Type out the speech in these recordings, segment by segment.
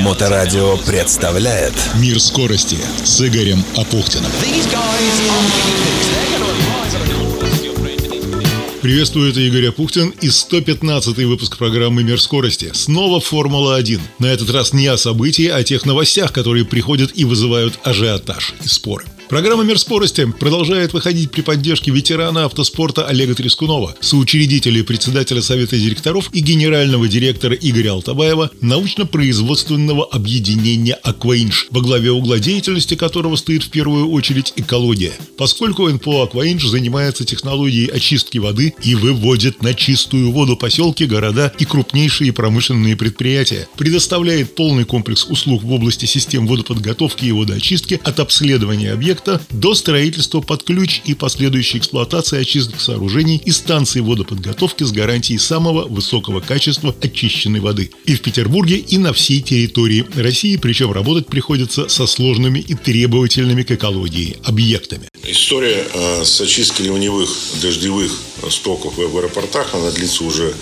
Моторадио представляет Мир скорости с Игорем Апухтиным. Приветствую, это Игорь Апухтин и 115 выпуск программы «Мир скорости». Снова «Формула-1». На этот раз не о событии, а о тех новостях, которые приходят и вызывают ажиотаж и споры. Программа «Мир скорости» продолжает выходить при поддержке ветерана автоспорта Олега Трескунова, соучредителя и председателя Совета директоров и генерального директора Игоря Алтабаева научно-производственного объединения «Акваинж», во главе угла деятельности которого стоит в первую очередь экология. Поскольку НПО «Акваинж» занимается технологией очистки воды и выводит на чистую воду поселки, города и крупнейшие промышленные предприятия, предоставляет полный комплекс услуг в области систем водоподготовки и водоочистки от обследования объектов объекта до строительства под ключ и последующей эксплуатации очистных сооружений и станций водоподготовки с гарантией самого высокого качества очищенной воды. И в Петербурге, и на всей территории России, причем работать приходится со сложными и требовательными к экологии объектами. История э, с очисткой ливневых дождевых стоков в аэропортах, она длится уже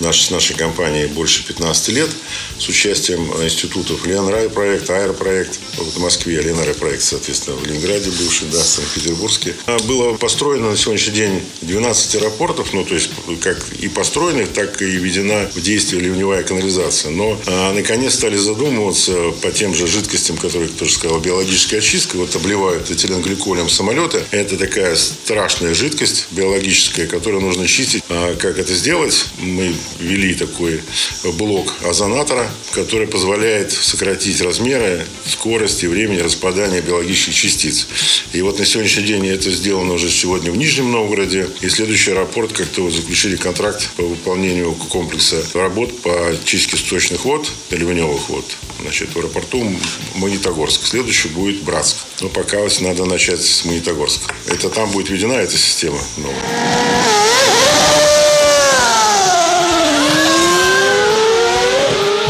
наш, с нашей компанией больше 15 лет с участием институтов Ленрай проект, Аэропроект в Москве, Ленрай проект, соответственно, в Ленинграде бывший, да, в Санкт-Петербургске. А было построено на сегодняшний день 12 аэропортов, ну, то есть как и построенных, так и введена в действие ливневая канализация. Но а, наконец стали задумываться по тем же жидкостям, которые, кто же сказал, биологическая очистка, вот обливают этиленгликолем самолеты. Это такая страшная жидкость биологическая, которую нужно чистить. А как это сделать? Мы ввели такой блок озонатора, который позволяет сократить размеры, скорость и времени распадания биологических частиц. И вот на сегодняшний день это сделано уже сегодня в Нижнем Новгороде. И следующий аэропорт как-то заключили контракт по выполнению комплекса работ по чистке сточных вод, ливневых вод. Значит, в аэропорту Магнитогорск. Следующий будет Братск. Но пока надо начать с Магнитогорска. Это там будет введена эта система новая.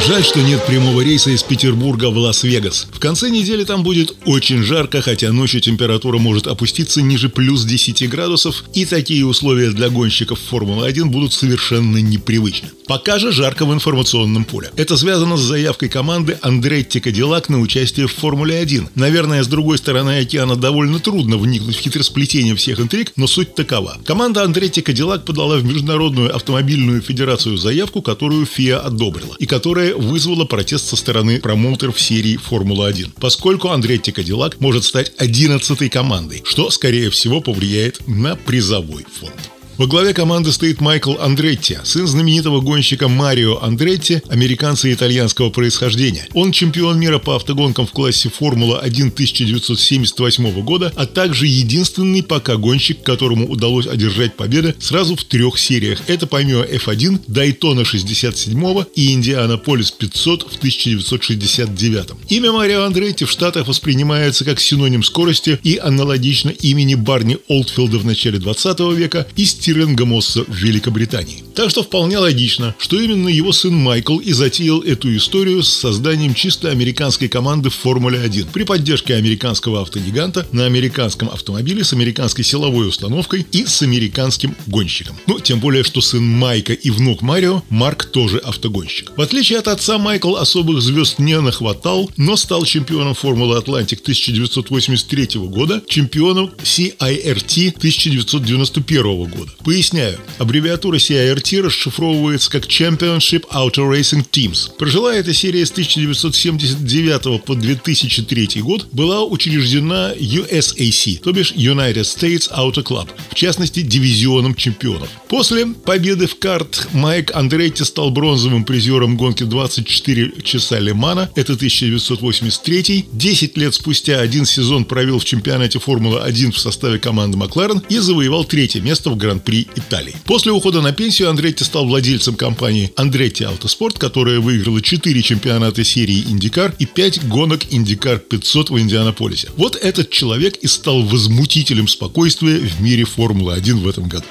Жаль, что нет прямого рейса из Петербурга в Лас-Вегас. В конце недели там будет очень жарко, хотя ночью температура может опуститься ниже плюс 10 градусов, и такие условия для гонщиков Формулы-1 будут совершенно непривычны. Пока же жарко в информационном поле. Это связано с заявкой команды Андретти Кадиллак на участие в Формуле-1. Наверное, с другой стороны океана довольно трудно вникнуть в хитросплетение всех интриг, но суть такова. Команда Андретти Кадиллак подала в Международную автомобильную федерацию заявку, которую ФИА одобрила, и которая вызвало протест со стороны промоутеров серии «Формула-1», поскольку Андретти Кадиллак может стать 11 командой, что, скорее всего, повлияет на призовой фонд. Во главе команды стоит Майкл Андретти, сын знаменитого гонщика Марио Андретти, американца итальянского происхождения. Он чемпион мира по автогонкам в классе Формула-1 1978 года, а также единственный пока гонщик, которому удалось одержать победы сразу в трех сериях. Это помимо F1, Дайтона 67 и Индианаполис 500 в 1969. Имя Марио Андретти в Штатах воспринимается как синоним скорости и аналогично имени Барни Олдфилда в начале 20 века и Стирлинга Мосса в Великобритании. Так что вполне логично, что именно его сын Майкл и затеял эту историю с созданием чисто американской команды в Формуле-1 при поддержке американского автогиганта на американском автомобиле с американской силовой установкой и с американским гонщиком. Ну, тем более, что сын Майка и внук Марио, Марк тоже автогонщик. В отличие от отца, Майкл особых звезд не нахватал, но стал чемпионом Формулы Атлантик 1983 года, чемпионом CIRT 1991 года. Поясняю, аббревиатура CIRT расшифровывается как Championship Auto Racing Teams. Прожила эта серия с 1979 по 2003 год, была учреждена USAC, то бишь United States Auto Club, в частности, дивизионом чемпионов. После победы в карт Майк Андретти стал бронзовым призером гонки 24 часа Лемана, это 1983. 10 лет спустя один сезон провел в чемпионате Формулы-1 в составе команды Макларен и завоевал третье место в Гран-при Италии. После ухода на пенсию Андретти стал владельцем компании Андретти Автоспорт, которая выиграла 4 чемпионата серии Индикар и 5 гонок Индикар 500 в Индианаполисе. Вот этот человек и стал возмутителем спокойствия в мире Формулы-1 в этом году.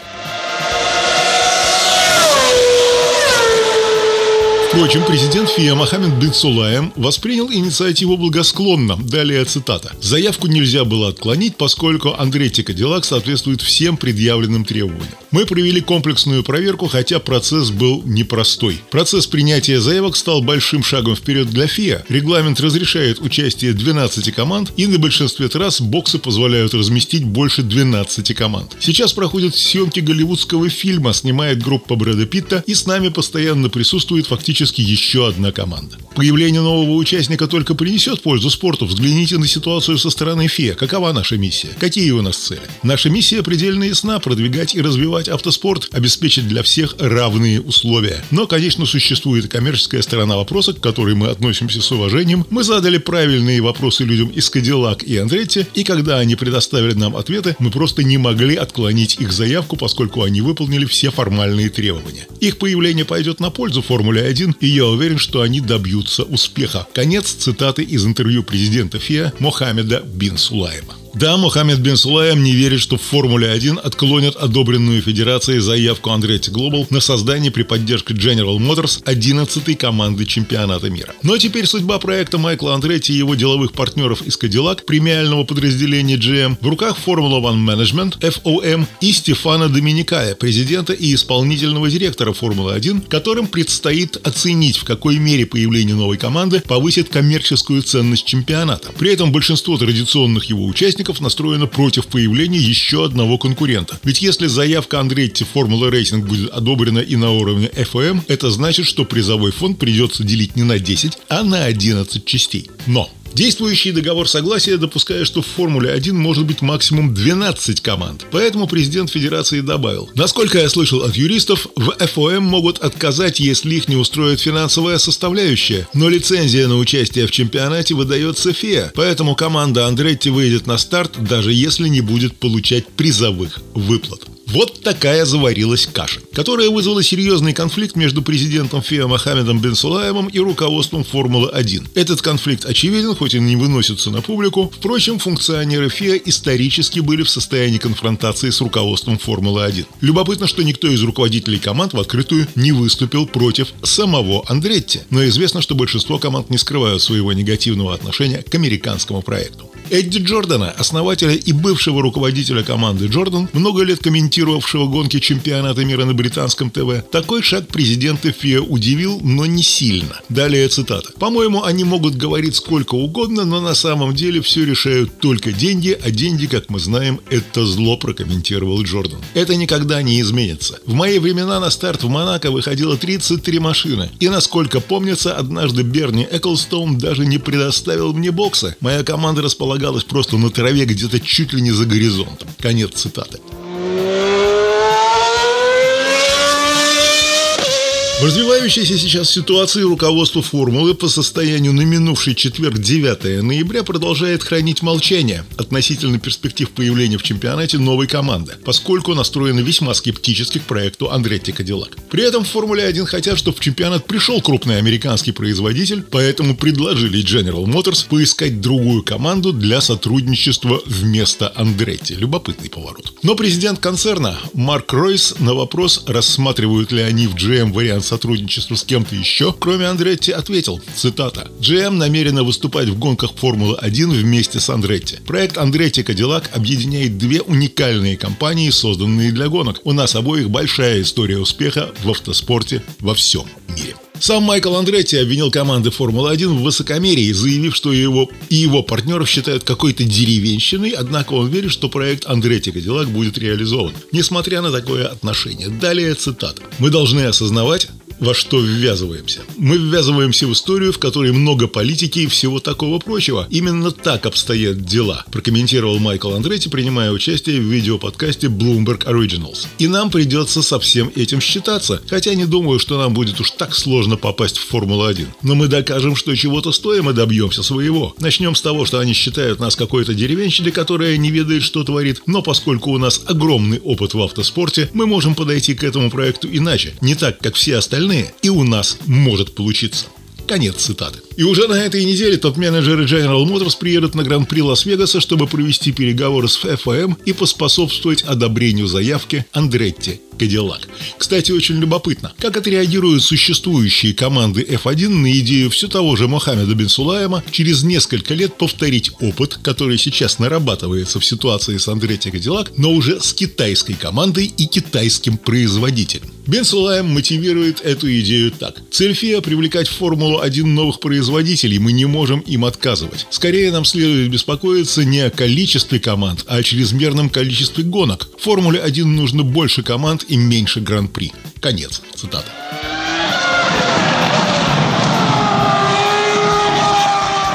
Впрочем, президент ФИА Мохаммед бин Сулаем воспринял инициативу благосклонно. Далее цитата. «Заявку нельзя было отклонить, поскольку Андретти Кадиллак соответствует всем предъявленным требованиям. Мы провели комплексную проверку, хотя процесс был непростой. Процесс принятия заявок стал большим шагом вперед для ФИА. Регламент разрешает участие 12 команд, и на большинстве трасс боксы позволяют разместить больше 12 команд. Сейчас проходят съемки голливудского фильма, снимает группа Брэда Питта, и с нами постоянно присутствует фактически практически еще одна команда. Появление нового участника только принесет пользу спорту. Взгляните на ситуацию со стороны ФИА. Какова наша миссия? Какие у нас цели? Наша миссия предельно ясна – продвигать и развивать автоспорт, обеспечить для всех равные условия. Но, конечно, существует коммерческая сторона вопроса, к которой мы относимся с уважением. Мы задали правильные вопросы людям из Кадиллак и Андретти, и когда они предоставили нам ответы, мы просто не могли отклонить их заявку, поскольку они выполнили все формальные требования. Их появление пойдет на пользу Формуле 1 и я уверен, что они добьются успеха. Конец цитаты из интервью президента ФИА Мохаммеда бин Сулайма. Да, Мохаммед бен Сулаем не верит, что в Формуле-1 отклонят одобренную Федерацией заявку Andretti Global на создание при поддержке General Motors 11-й команды чемпионата мира. Но теперь судьба проекта Майкла Андретти и его деловых партнеров из Cadillac, премиального подразделения GM, в руках Formula One Management, FOM и Стефана Доменикали, президента и исполнительного директора Формулы-1, которым предстоит оценить, в какой мере появление новой команды повысит коммерческую ценность чемпионата. При этом большинство традиционных его участников участников настроена против появления еще одного конкурента. Ведь если заявка Andretti Formula Racing будет одобрена и на уровне FOM, это значит, что призовой фонд придется делить не на 10, а на 11 частей. Но Действующий договор согласия допускает, что в Формуле-1 может быть максимум 12 команд. Поэтому президент Федерации добавил. Насколько я слышал от юристов, в FOM могут отказать, если их не устроит финансовая составляющая. Но лицензия на участие в чемпионате выдается ФИА. Поэтому команда Андретти выйдет на старт, даже если не будет получать призовых выплат. Вот такая заварилась каша, которая вызвала серьезный конфликт между президентом ФИА Мохаммедом бен Сулаевым и руководством Формулы-1. Этот конфликт очевиден, хоть и не выносится на публику. Впрочем, функционеры ФИА исторически были в состоянии конфронтации с руководством Формулы-1. Любопытно, что никто из руководителей команд в открытую не выступил против самого Андретти. Но известно, что большинство команд не скрывают своего негативного отношения к американскому проекту. Эдди Джордана, основателя и бывшего руководителя команды Джордан, много лет комментировавшего гонки чемпионата мира на британском ТВ, такой шаг президента ФИА удивил, но не сильно. Далее цитата. «По-моему, они могут говорить сколько угодно, но на самом деле все решают только деньги, а деньги, как мы знаем, это зло», прокомментировал Джордан. «Это никогда не изменится. В мои времена на старт в Монако выходило 33 машины, и, насколько помнится, однажды Берни Эклстоун даже не предоставил мне бокса. Моя команда располагалась располагалась просто на траве где-то чуть ли не за горизонтом. Конец цитаты. В развивающейся сейчас ситуации руководство формулы по состоянию на минувший четверг 9 ноября продолжает хранить молчание относительно перспектив появления в чемпионате новой команды, поскольку настроено весьма скептически к проекту Андретти Кадиллак. При этом в Формуле 1 хотят, чтобы в чемпионат пришел крупный американский производитель, поэтому предложили General Motors поискать другую команду для сотрудничества вместо Андретти. Любопытный поворот. Но президент концерна Марк Ройс на вопрос, рассматривают ли они в GM вариант сотрудничество с кем-то еще, кроме Андретти, ответил, цитата, «GM намерена выступать в гонках Формулы-1 вместе с Андретти. Проект Андретти Кадиллак объединяет две уникальные компании, созданные для гонок. У нас обоих большая история успеха в автоспорте во всем мире». Сам Майкл Андретти обвинил команды Формулы-1 в высокомерии, заявив, что его и его партнеров считают какой-то деревенщиной, однако он верит, что проект Андретти Кадиллак будет реализован, несмотря на такое отношение. Далее цитата. «Мы должны осознавать, во что ввязываемся. Мы ввязываемся в историю, в которой много политики и всего такого прочего. Именно так обстоят дела, прокомментировал Майкл Андретти, принимая участие в видеоподкасте Bloomberg Originals. И нам придется со всем этим считаться, хотя не думаю, что нам будет уж так сложно попасть в Формулу-1. Но мы докажем, что чего-то стоим и добьемся своего. Начнем с того, что они считают нас какой-то деревенщиной, которая не ведает, что творит, но поскольку у нас огромный опыт в автоспорте, мы можем подойти к этому проекту иначе, не так, как все остальные остальные, и у нас может получиться. Конец цитаты. И уже на этой неделе топ-менеджеры General Motors приедут на Гран-при Лас-Вегаса, чтобы провести переговоры с ФФМ и поспособствовать одобрению заявки Андретти Кадиллак. Кстати, очень любопытно, как отреагируют существующие команды F1 на идею все того же Мохаммеда Бен Сулаема через несколько лет повторить опыт, который сейчас нарабатывается в ситуации с Андретти Кадиллак, но уже с китайской командой и китайским производителем. Бен Сулаем мотивирует эту идею так. Цель ФИА – привлекать в Формулу-1 новых производителей, мы не можем им отказывать. Скорее нам следует беспокоиться не о количестве команд, а о чрезмерном количестве гонок. В Формуле-1 нужно больше команд и меньше гран-при. Конец. Цитата.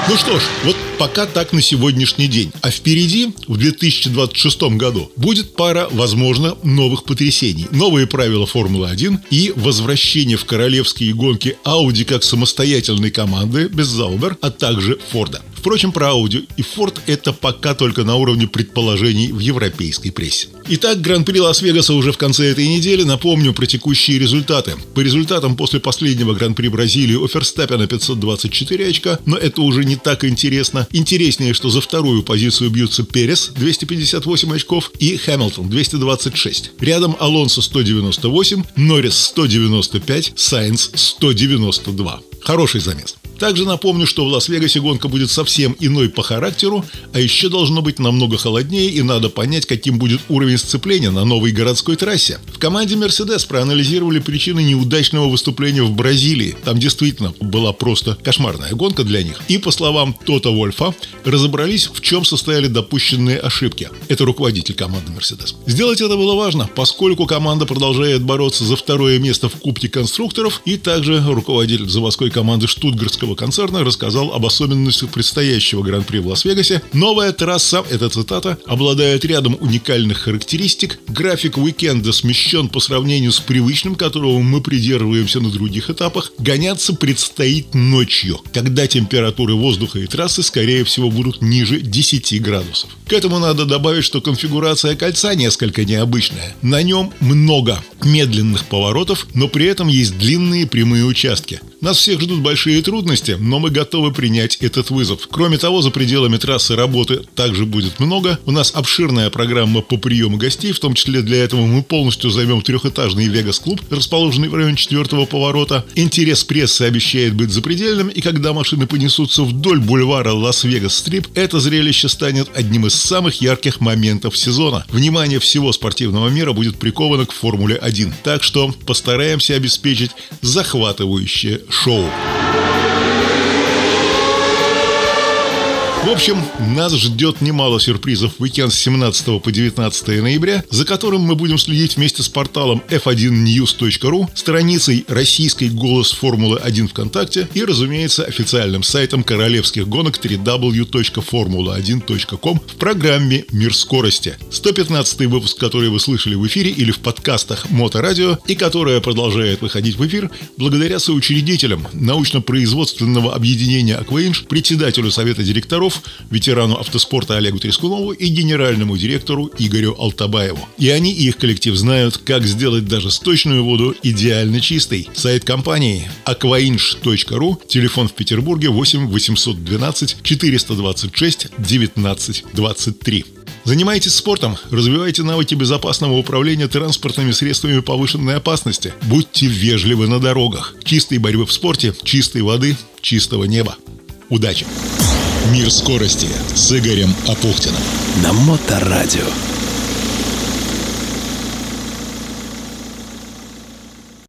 Ну что ж, вот пока так на сегодняшний день. А впереди, в 2026 году, будет пара, возможно, новых потрясений. Новые правила Формулы-1 и возвращение в королевские гонки Audi как самостоятельной команды без Заубер, а также Форда. Впрочем, про Audi и Ford это пока только на уровне предположений в европейской прессе. Итак, Гран-при Лас-Вегаса уже в конце этой недели. Напомню про текущие результаты. По результатам после последнего Гран-при Бразилии у Ферстаппена 524 очка, но это уже не так интересно. Интереснее, что за вторую позицию бьются Перес 258 очков и Хэмилтон 226. Рядом Алонсо 198, Норрис 195, Сайнс 192. Хороший замес. Также напомню, что в Лас-Вегасе гонка будет совсем иной по характеру, а еще должно быть намного холоднее и надо понять, каким будет уровень сцепления на новой городской трассе. В команде Mercedes проанализировали причины неудачного выступления в Бразилии. Там действительно была просто кошмарная гонка для них. И, по словам Тота Вольфа, разобрались, в чем состояли допущенные ошибки. Это руководитель команды Mercedes. Сделать это было важно, поскольку команда продолжает бороться за второе место в Кубке конструкторов, и также руководитель заводской команды Штутгарского российского концерна рассказал об особенностях предстоящего Гран-при в Лас-Вегасе. Новая трасса, это цитата, обладает рядом уникальных характеристик. График уикенда смещен по сравнению с привычным, которого мы придерживаемся на других этапах. Гоняться предстоит ночью, когда температуры воздуха и трассы, скорее всего, будут ниже 10 градусов. К этому надо добавить, что конфигурация кольца несколько необычная. На нем много медленных поворотов, но при этом есть длинные прямые участки. Нас всех ждут большие трудности, но мы готовы принять этот вызов. Кроме того, за пределами трассы работы также будет много. У нас обширная программа по приему гостей, в том числе для этого мы полностью займем трехэтажный Вегас-клуб, расположенный в районе четвертого поворота. Интерес прессы обещает быть запредельным, и когда машины понесутся вдоль бульвара Лас-Вегас-Стрип, это зрелище станет одним из самых ярких моментов сезона. Внимание всего спортивного мира будет приковано к Формуле 1. Так что постараемся обеспечить захватывающее шоу. В общем, нас ждет немало сюрпризов в уикенд с 17 по 19 ноября, за которым мы будем следить вместе с порталом f1news.ru, страницей «Российской голос Формулы-1 ВКонтакте» и, разумеется, официальным сайтом королевских гонок www.formula1.com в программе «Мир скорости». 115 выпуск, который вы слышали в эфире или в подкастах Моторадио и которая продолжает выходить в эфир благодаря соучредителям научно-производственного объединения «Акваинж», председателю Совета директоров Ветерану автоспорта Олегу Трескунову и генеральному директору Игорю Алтабаеву. И они и их коллектив знают, как сделать даже сточную воду идеально чистой. Сайт компании aquainch.ru, телефон в Петербурге 8 812 426 19 23. Занимайтесь спортом, развивайте навыки безопасного управления транспортными средствами повышенной опасности. Будьте вежливы на дорогах. Чистой борьбы в спорте, чистой воды, чистого неба. Удачи! Мир скорости с Игорем Апухтиным. На Моторадио.